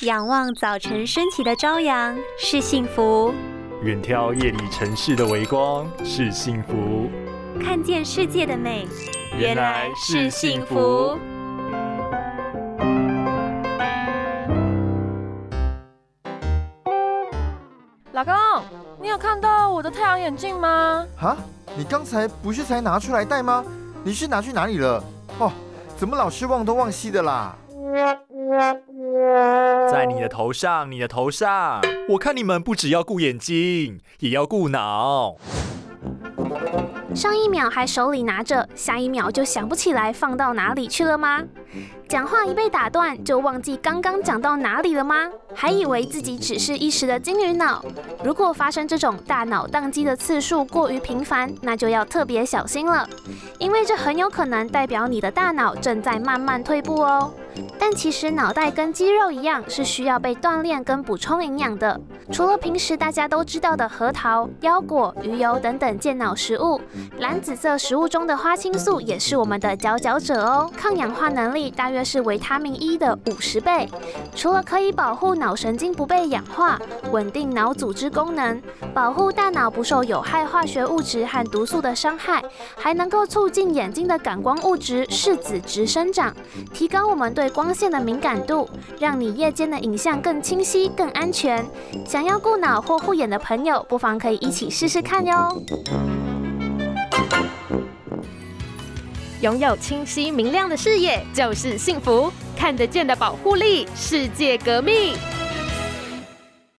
仰望早晨升起的朝阳是幸福，远眺夜里城市的微光是幸福，看见世界的美原来是幸福。老公，你有看到我的太阳眼镜吗？啊，你刚才不是才拿出来戴吗？你是拿去哪里了？哦，怎么老是忘东忘西的啦？在你的头上，你的头上。我看你们不只要顾眼睛，也要顾脑。上一秒还手里拿着，下一秒就想不起来放到哪里去了吗？讲话一被打断，就忘记刚刚讲到哪里了吗？还以为自己只是一时的金鱼脑。如果发生这种大脑宕机的次数过于频繁，那就要特别小心了，因为这很有可能代表你的大脑正在慢慢退步哦。但其实脑袋跟肌肉一样，是需要被锻炼跟补充营养的。除了平时大家都知道的核桃、腰果、鱼油等等健脑食物，蓝紫色食物中的花青素也是我们的佼佼者哦。抗氧化能力大约是维他命 E 的五十倍。除了可以保护脑神经不被氧化，稳定脑组织功能，保护大脑不受有害化学物质和毒素的伤害，还能够促进眼睛的感光物质视紫质生长，提高我们对光线的敏感度，让你夜间的影像更清晰、更安全。想要顾脑或护眼的朋友，不妨可以一起试试看哟。拥有清晰明亮的视野就是幸福，看得见的保护力，世界革命。